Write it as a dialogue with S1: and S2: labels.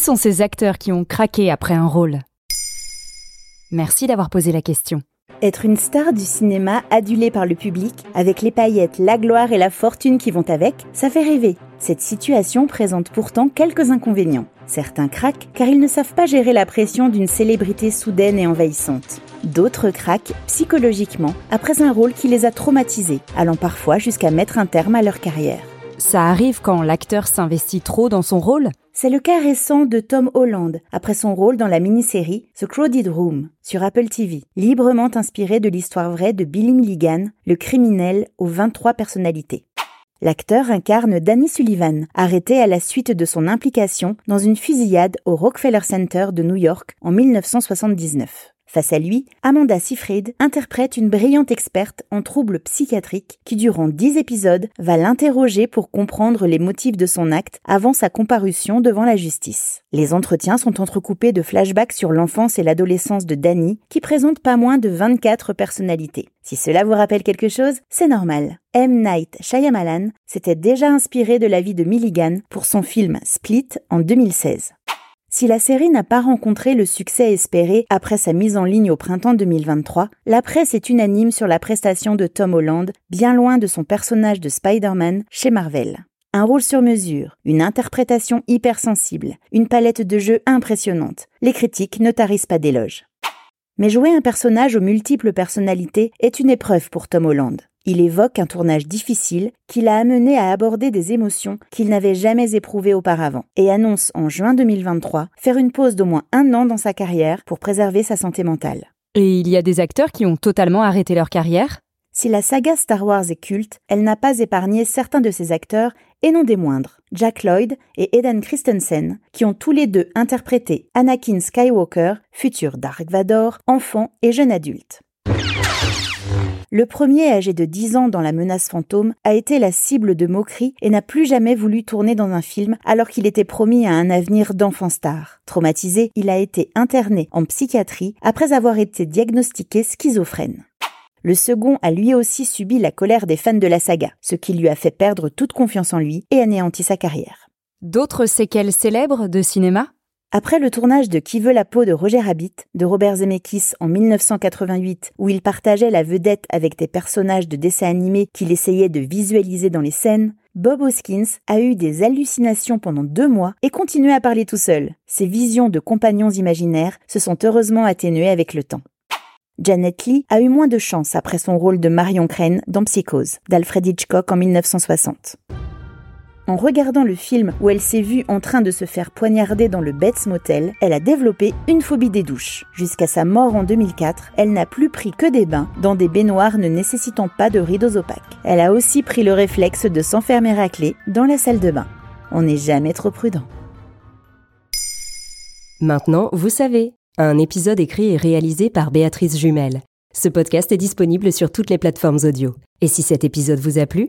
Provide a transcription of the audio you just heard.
S1: Qui sont ces acteurs qui ont craqué après un rôle? Merci d'avoir posé la question.
S2: Être une star du cinéma adulée par le public, avec les paillettes, la gloire et la fortune qui vont avec, ça fait rêver. Cette situation présente pourtant quelques inconvénients. Certains craquent car ils ne savent pas gérer la pression d'une célébrité soudaine et envahissante. D'autres craquent psychologiquement après un rôle qui les a traumatisés, allant parfois jusqu'à mettre un terme à leur carrière.
S1: Ça arrive quand l'acteur s'investit trop dans son rôle?
S2: C'est le cas récent de Tom Holland après son rôle dans la mini-série The Crowded Room sur Apple TV, librement inspiré de l'histoire vraie de Billy Milligan, le criminel aux 23 personnalités. L'acteur incarne Danny Sullivan, arrêté à la suite de son implication dans une fusillade au Rockefeller Center de New York en 1979. Face à lui, Amanda Seyfried interprète une brillante experte en troubles psychiatriques qui, durant dix épisodes, va l'interroger pour comprendre les motifs de son acte avant sa comparution devant la justice. Les entretiens sont entrecoupés de flashbacks sur l'enfance et l'adolescence de Danny, qui présente pas moins de 24 personnalités. Si cela vous rappelle quelque chose, c'est normal. M. Night Shyamalan s'était déjà inspiré de la vie de Milligan pour son film Split en 2016. Si la série n'a pas rencontré le succès espéré après sa mise en ligne au printemps 2023, la presse est unanime sur la prestation de Tom Holland, bien loin de son personnage de Spider-Man chez Marvel. Un rôle sur mesure, une interprétation hypersensible, une palette de jeux impressionnante. Les critiques ne tarissent pas d'éloges. Mais jouer un personnage aux multiples personnalités est une épreuve pour Tom Holland. Il évoque un tournage difficile qui l'a amené à aborder des émotions qu'il n'avait jamais éprouvées auparavant et annonce en juin 2023 faire une pause d'au moins un an dans sa carrière pour préserver sa santé mentale.
S1: Et il y a des acteurs qui ont totalement arrêté leur carrière?
S2: Si la saga Star Wars est culte, elle n'a pas épargné certains de ses acteurs et non des moindres, Jack Lloyd et Eden Christensen, qui ont tous les deux interprété Anakin Skywalker, futur Dark Vador, enfant et jeune adulte. Le premier, âgé de 10 ans dans La menace fantôme, a été la cible de moqueries et n'a plus jamais voulu tourner dans un film alors qu'il était promis à un avenir d'enfant star. Traumatisé, il a été interné en psychiatrie après avoir été diagnostiqué schizophrène. Le second a lui aussi subi la colère des fans de la saga, ce qui lui a fait perdre toute confiance en lui et anéanti sa carrière.
S1: D'autres séquelles célèbres de cinéma?
S2: Après le tournage de Qui veut la peau de Roger Rabbit de Robert Zemeckis en 1988, où il partageait la vedette avec des personnages de dessins animés qu'il essayait de visualiser dans les scènes, Bob Hoskins a eu des hallucinations pendant deux mois et continuait à parler tout seul. Ses visions de compagnons imaginaires se sont heureusement atténuées avec le temps. Janet Lee a eu moins de chance après son rôle de Marion Crane dans Psychose d'Alfred Hitchcock en 1960. En regardant le film où elle s'est vue en train de se faire poignarder dans le Bates Motel, elle a développé une phobie des douches. Jusqu'à sa mort en 2004, elle n'a plus pris que des bains dans des baignoires ne nécessitant pas de rideaux opaques. Elle a aussi pris le réflexe de s'enfermer à clé dans la salle de bain. On n'est jamais trop prudent.
S3: Maintenant, vous savez, un épisode écrit et réalisé par Béatrice Jumel. Ce podcast est disponible sur toutes les plateformes audio. Et si cet épisode vous a plu,